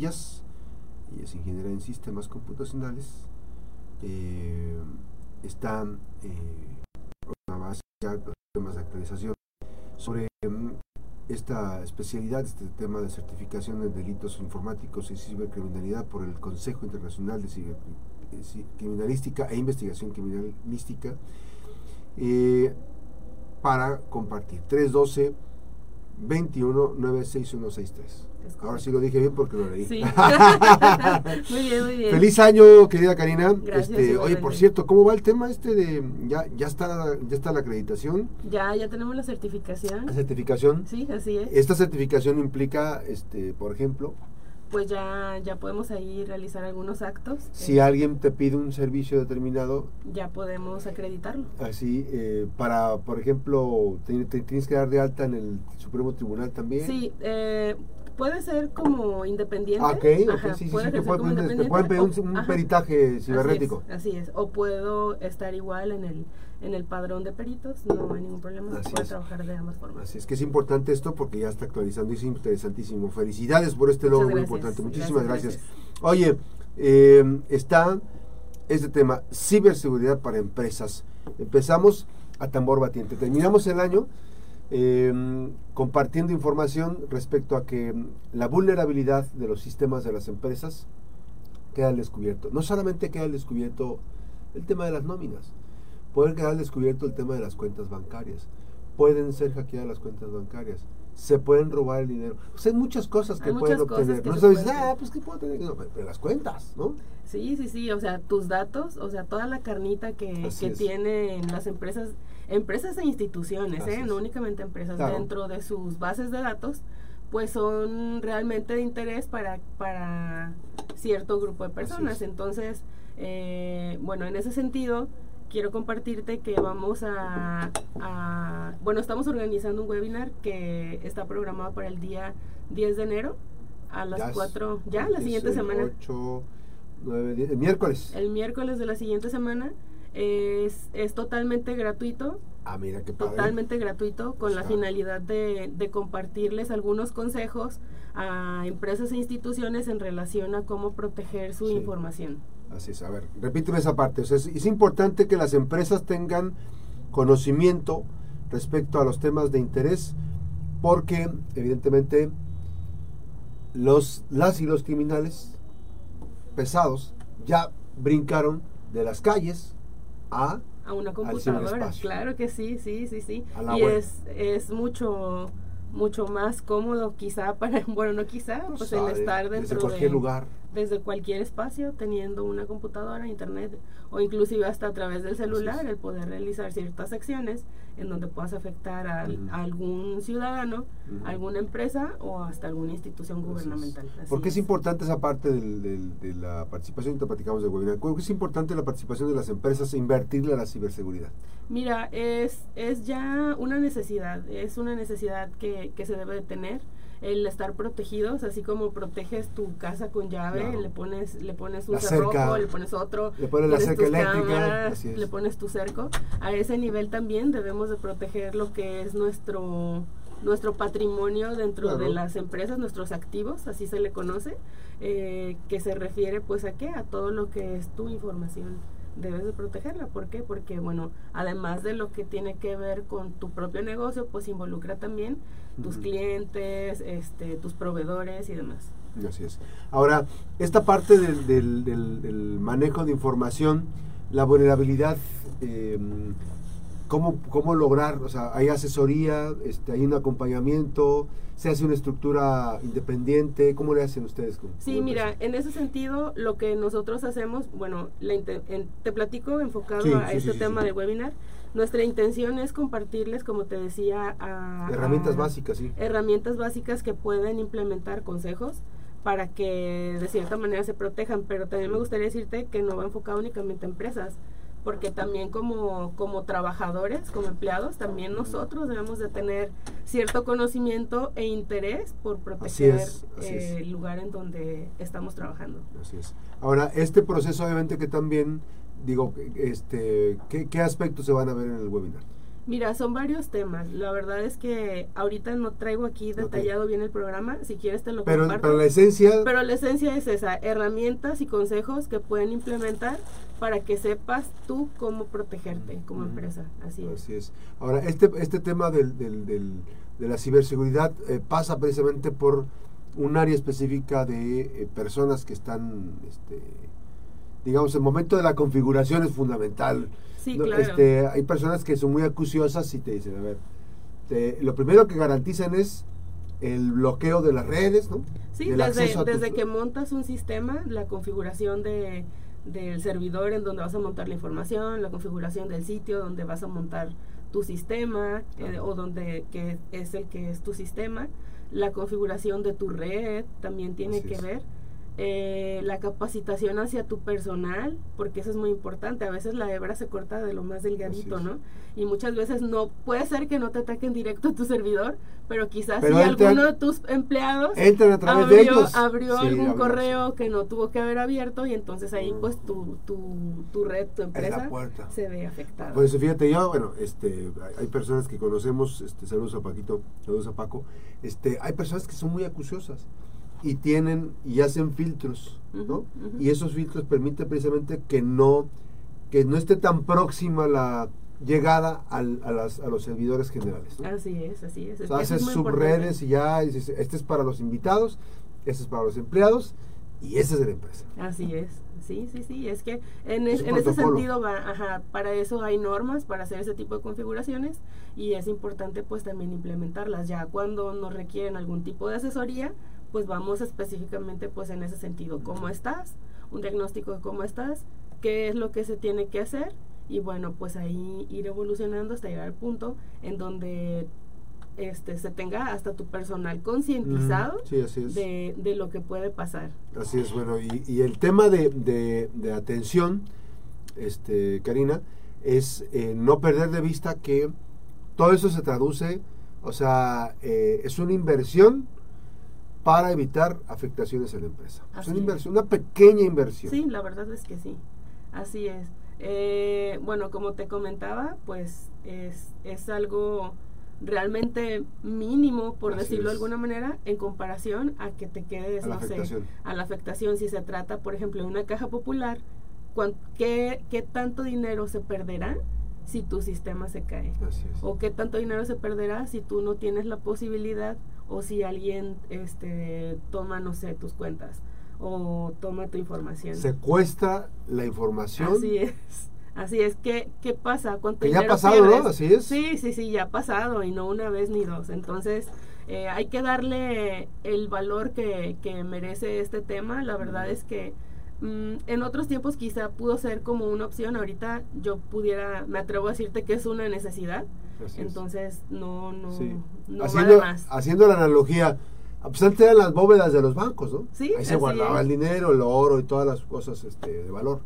Casillas, y es ingeniera en sistemas computacionales. Eh, están una base temas de actualización sobre mm, esta especialidad, este tema de certificación de delitos informáticos y cibercriminalidad por el Consejo Internacional de Criminalística e Investigación Criminalística eh, para compartir. 312 21 96163. Ahora sí lo dije bien porque lo leí. Sí. muy bien, muy bien. Feliz año, querida Karina. Gracias, este, oye, por cierto, ¿cómo va el tema este de ya ya está ya está la acreditación? Ya ya tenemos la certificación. La certificación. Sí, así es. Esta certificación implica este, por ejemplo, pues ya, ya podemos ahí realizar algunos actos. Si eh, alguien te pide un servicio determinado, ya podemos acreditarlo. Así, eh, para, por ejemplo, te, tienes que dar de alta en el Supremo Tribunal también. Sí, eh, puede ser como independiente. Ah, ok, sí, sí, sí, te, pueden, pedir un, peritaje cibernético. Así es, o puedo estar igual en el en el padrón de peritos, no hay ningún problema, se puede trabajar de ambas formas. Así es que es importante esto porque ya está actualizando y es interesantísimo. Felicidades por este logro muy importante. Muchísimas gracias. Oye, eh, está este tema, ciberseguridad para empresas. Empezamos a tambor batiente. Terminamos el año eh, compartiendo información respecto a que la vulnerabilidad de los sistemas de las empresas queda al descubierto. No solamente queda al descubierto el tema de las nóminas, puede quedar al descubierto el tema de las cuentas bancarias, pueden ser hackeadas las cuentas bancarias, se pueden robar el dinero. Pues hay muchas cosas que pueden obtener. no sabes, ah, pues que puedo tener, no, pero las cuentas, ¿no? Sí, sí, sí, o sea, tus datos, o sea, toda la carnita que, que tienen las empresas, empresas e instituciones, ¿eh? no únicamente empresas, dentro de sus bases de datos, pues son realmente de interés para, para cierto grupo de personas. Entonces, eh, bueno, en ese sentido, quiero compartirte que vamos a, bueno, estamos organizando un webinar que está programado para el día 10 de enero a las 4, ya, la siguiente semana. 8, 9, 10, el miércoles. El miércoles de la siguiente semana. Es, es totalmente gratuito. Ah, mira qué Totalmente gratuito, con la finalidad de, de compartirles algunos consejos a empresas e instituciones en relación a cómo proteger su información. Así es, a ver, repíteme esa parte. es, importante que las empresas tengan conocimiento respecto a los temas de interés, porque evidentemente los, las y los criminales pesados ya brincaron de las calles a, a una computadora. Claro que sí, sí, sí, sí. Y es, es mucho mucho más cómodo quizá para, bueno, no quizá, pues, pues el estar dentro de cualquier lugar desde cualquier espacio teniendo una computadora, internet o inclusive hasta a través del celular el poder realizar ciertas acciones en donde puedas afectar a, algún ciudadano, alguna empresa o hasta alguna institución gubernamental. ¿Por qué es. importante esa parte de la participación? Te platicamos de webinar. ¿Por qué es importante la participación de las empresas e invertirle a la ciberseguridad? Mira, es, es ya una necesidad, es una necesidad que, que se debe de tener el estar protegidos, así como proteges tu casa con llave, le pones le pones un cerrojo, le pones otro, le pones, la cerca eléctrica, le pones tu cerco. A ese nivel también debemos de proteger lo que es nuestro nuestro patrimonio dentro de las empresas, nuestros activos, así se le conoce, eh, que se refiere pues a qué, a todo lo que es tu información debes de protegerla. ¿Por qué? Porque, bueno, además de lo que tiene que ver con tu propio negocio, pues involucra también tus clientes, este, tus proveedores y demás. Así es. Ahora, esta parte del, del, manejo de información, la vulnerabilidad, eh, ¿cómo, ¿cómo, lograr? O sea, ¿hay asesoría? Este, ¿Hay un acompañamiento? ¿Se hace una estructura independiente? ¿Cómo le hacen ustedes? sí, mira, en ese sentido, lo que nosotros hacemos, bueno, te platico enfocado a este tema del webinar. Nuestra intención es compartirles, como te decía, a, herramientas básicas, sí. Herramientas básicas que pueden implementar consejos para que de cierta manera se protejan, pero también me gustaría decirte que no va enfocado únicamente a empresas, porque también como, como trabajadores, como empleados, también nosotros debemos de tener cierto conocimiento e interés por proteger el lugar en donde estamos trabajando. Así es. Ahora, este proceso obviamente que también, digo, este, ¿qué, ¿qué aspectos se van a ver en el webinar? Mira, son varios temas. La verdad es que ahorita no traigo aquí detallado bien el programa. Si quieres te lo pero, Pero la esencia... Pero la esencia es esa, herramientas y consejos que pueden implementar para que sepas tú cómo protegerte como empresa. Así es. Así es. Ahora, este, este tema del, del, de la ciberseguridad eh, pasa precisamente por un área específica de eh, personas que están, este, digamos, el momento de la configuración es fundamental. Sí, claro. este, hay personas que son muy acuciosas y te dicen, a ver, lo primero que garantizan es el bloqueo de las redes, ¿no? Sí, desde, desde que montas un sistema, la configuración de, del servidor en donde vas a montar la información, la configuración del sitio donde vas a montar tu sistema eh, o donde que es el que es tu sistema, la configuración de tu red también tiene que ver eh, la capacitación hacia tu personal, porque eso es muy importante. A veces la hebra se corta de lo más delgadito, ¿no? Y muchas veces no puede ser que no te ataquen directo a tu servidor, pero quizás si alguno de tus empleados abrió, algún correo que no tuvo que haber abierto y entonces ahí pues tu, tu, red, tu empresa se ve afectada. Pues fíjate, yo, bueno, este, hay personas que conocemos, este, saludos a Paquito, saludos a Paco, este, hay personas que son muy acuciosas y tienen y hacen filtros, ¿no? Y esos filtros permiten precisamente que no que no esté tan próxima la llegada al, a, las, a, los servidores generales. Así es, así es. haces subredes y ya dices, este es para los invitados, este es para los empleados y ese es de la empresa. Así es. Sí, sí, sí, es que en, en ese sentido, va, ajá, para eso hay normas, para hacer ese tipo de configuraciones y es importante pues también implementarlas ya cuando nos requieren algún tipo de asesoría, pues vamos específicamente pues en ese sentido, cómo estás, un diagnóstico de cómo estás, qué es lo que se tiene que hacer y bueno, pues ahí ir evolucionando hasta llegar al punto en donde este, se tenga hasta tu personal concientizado de, de, lo que puede pasar. Así es, bueno, y, y el tema de, de, de, atención, este, Karina, es eh, no perder de vista que todo eso se traduce, o sea, eh, es una inversión para evitar afectaciones en la empresa. es una inversión, una pequeña inversión. Sí, la verdad es que sí, así es. Eh, bueno, como te comentaba, pues es, es algo realmente mínimo, por decirlo de alguna manera, en comparación a que te quedes, no sé, a la afectación. Si se trata, por ejemplo, de una caja popular, ¿qué, ¿qué tanto dinero se perderá si tu sistema se cae? O qué tanto dinero se perderá si tú no tienes la posibilidad o si alguien este, toma, no sé, tus cuentas o toma tu información. Secuestra la información. Así es. Así es, ¿qué, qué pasa? ¿Cuánto que ya ha pasado, ¿no? Así es. Sí, sí, sí, ya ha pasado y no una vez ni dos. Entonces, eh, hay que darle el valor que, que merece este tema. La verdad es que mm, en otros tiempos quizá pudo ser como una opción. Ahorita yo pudiera, me atrevo a decirte que es una necesidad. Entonces, no, no, no haciendo, más. Haciendo la analogía, pues antes eran las bóvedas de los bancos, ¿no? Sí, Ahí se guardaba el dinero, el oro y todas las cosas este, de valor.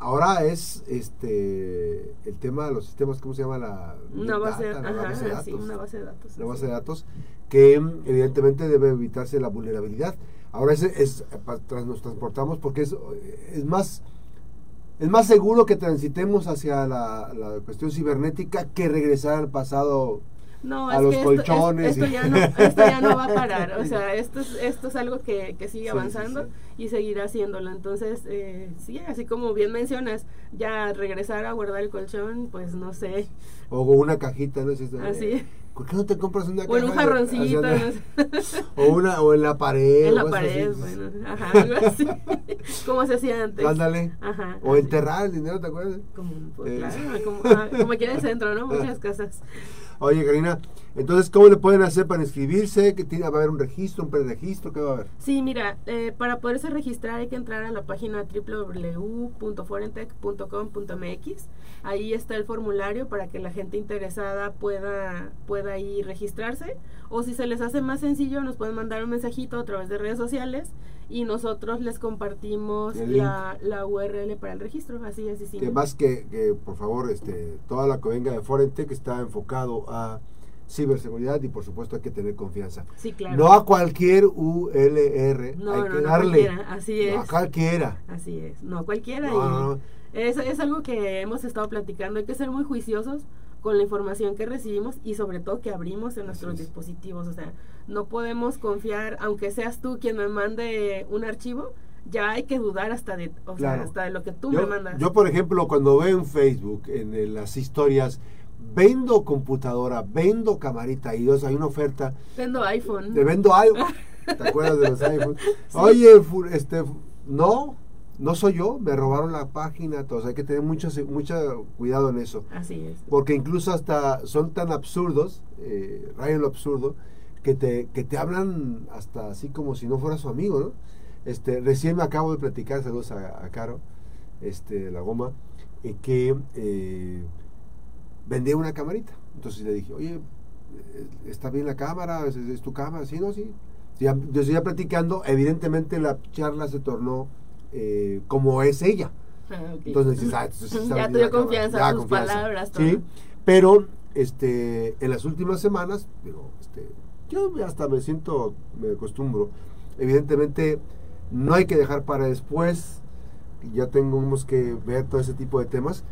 Ahora es este el tema de los sistemas, ¿cómo se llama? La, una, base, de datos. Sí, una base de datos. Una base de datos que evidentemente debe evitarse la vulnerabilidad. Ahora es, es nos transportamos porque es, es más es más seguro que transitemos hacia la, la cuestión cibernética que regresar al pasado no, a los colchones. Esto, ya no, esto, ya no, va a parar. O sea, esto es, esto es algo que, que sigue avanzando y seguirá haciéndolo. Entonces, eh, sí, así como bien mencionas, ya regresar a guardar el colchón, pues no sé. O una cajita, ¿no? Así. ¿Por qué no te compras una caja? O en un jarroncito. o, una, o en la pared. En la pared, bueno. Ajá, algo así. como se hacía antes. Ándale. Ajá. O enterrar el dinero, ¿te acuerdas? Como, pues, eh. claro, como, ah, como aquí en el centro, ¿no? Muchas casas. Oye, Karina, entonces, ¿cómo le pueden hacer para inscribirse? ¿Que tiene, ¿Va a haber un registro, un preregistro? ¿Qué va a haber? Sí, mira, eh, para poderse registrar hay que entrar a la página www.forentech.com.mx. Ahí está el formulario para que la gente interesada pueda, pueda ir registrarse. O si se les hace más sencillo, nos pueden mandar un mensajito a través de redes sociales y nosotros les compartimos la, la, URL para el registro, así es. Así que más que, que, por favor, este, toda la que venga de Forentec está enfocado a ciberseguridad y por supuesto hay que tener confianza. Sí, claro. No a cualquier ULR, no, hay no, que no darle. así es. A cualquiera. Así es, no a cualquiera. y es, es algo que hemos estado platicando, hay que ser muy juiciosos con la información que recibimos y sobre todo que abrimos en nuestros dispositivos. O sea, no podemos confiar, aunque seas tú quien me mande un archivo, ya hay que dudar hasta de, o sea, hasta de lo que tú me mandas. Yo, por ejemplo, cuando veo en Facebook, en, las historias, vendo computadora, vendo camarita y hay una oferta. Vendo iPhone. Te vendo iPhone. ¿Te acuerdas de los iPhone? Oye, este, no, no soy yo, me robaron la página, entonces hay que tener mucho, mucho cuidado en eso. Así es. Porque incluso hasta son tan absurdos, eh, rayan lo absurdo, que te, que te hablan hasta así como si no fuera su amigo, ¿no? Este, recién me acabo de platicar, saludos a, Caro, este, la goma, eh, que eh, vendía una camarita. Entonces le dije, oye, eh, ¿está bien la cámara? ¿Es, tu cámara? Sí, no, sí. Ya, yo seguía platicando, evidentemente la charla se tornó eh, como es ella. Ah, entonces dices, ah, ya tuve confianza en sus palabras. Sí, pero este, en las últimas semanas, pero este, yo hasta me siento, me acostumbro. Evidentemente, no hay que dejar para después, ya tenemos que ver todo ese tipo de temas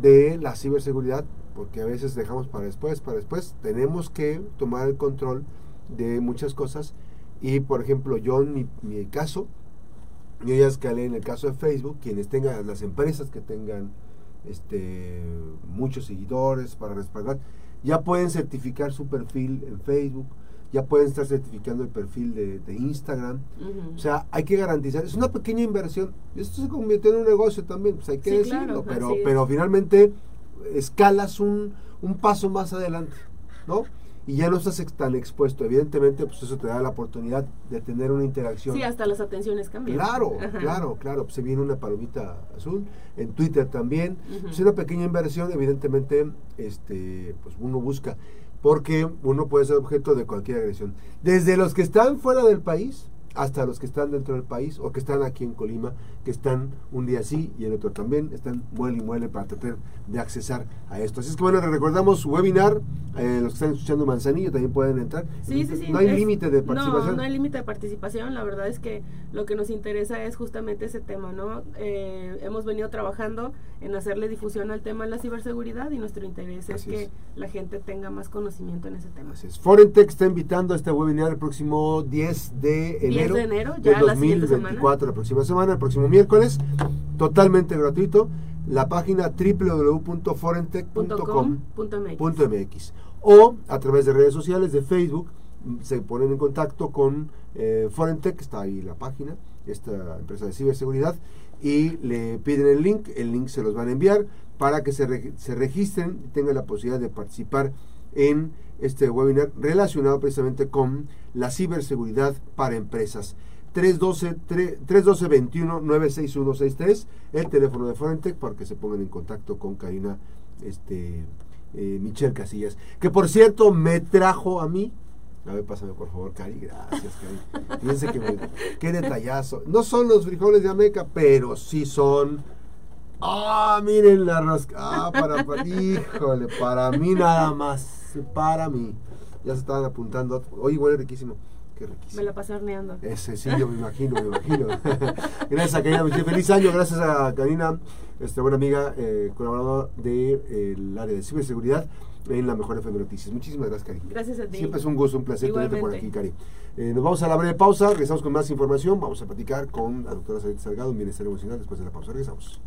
de la ciberseguridad, porque a veces dejamos para después, para después. Tenemos que tomar el control de muchas cosas. Y por ejemplo, yo en mi, caso, yo ya escalé en el caso de Facebook, quienes tengan, las empresas que tengan este, muchos seguidores para respaldar, ya pueden certificar su perfil en Facebook ya pueden estar certificando el perfil de, Instagram. O sea, hay que garantizar, es una pequeña inversión. Esto se convierte en un negocio también, pues hay que decirlo, pero, pero finalmente escalas un, un paso más adelante, ¿no? Y ya no estás tan expuesto. Evidentemente, pues eso te da la oportunidad de tener una interacción. Sí, hasta las atenciones cambian. Claro, claro, claro. Pues se viene una palomita azul. En Twitter también. Es una pequeña inversión, evidentemente, este, pues uno busca porque uno puede ser objeto de cualquier agresión. Desde los que están fuera del país hasta los que están dentro del país o que están aquí en Colima, que están un día sí y el otro también, están muele y muele para tratar de accesar a esto. Así es que bueno, les recordamos su webinar, eh, los que están escuchando Manzanillo también pueden entrar. Sí, sí, sí. No hay límite de participación. No, no hay límite de participación, la verdad es que lo que nos interesa es justamente ese tema, ¿no? Eh, hemos venido trabajando en hacerle difusión al tema de la ciberseguridad y nuestro interés es que la gente tenga más conocimiento en ese tema. Así es. Forentech está invitando a este webinar el próximo 10 de enero de enero, ya la 2024, la próxima semana, el próximo miércoles, totalmente gratuito, la página www.forentech.com.mx o a través de redes sociales de Facebook se ponen en contacto con eh, Forentech, está ahí la página, esta empresa de ciberseguridad, y le piden el link, el link se los van a enviar para que se, se registren y tengan la posibilidad de participar en este webinar relacionado precisamente con la ciberseguridad para empresas. 312-21-96163, el teléfono de Forentec para que se pongan en contacto con Karina este, eh, Michelle Casillas, que por cierto me trajo a mí. A ver, pásame por favor, Cari, gracias, Cari. Fíjense que me, qué detallazo. No son los frijoles de Ameca, pero sí son Ah, miren la rosca. Ah, para, para, híjole, para mí nada más. Para mí. Ya se estaban apuntando. Oye, huele riquísimo. Qué riquísimo. Me la pasé horneando. Ese sí, yo me imagino, me imagino. gracias a Karina. Feliz año. Gracias a Karina, esta buena amiga, eh, colaboradora del de, área de ciberseguridad en la Mejor FM Noticias. Muchísimas gracias, Cari. Gracias a ti. Siempre es un gusto, un placer tenerte por aquí, Cari. Eh, nos vamos a la breve pausa, regresamos con más información. Vamos a platicar con la doctora Salgado, en Bienestar Emocional, después de la pausa. Regresamos.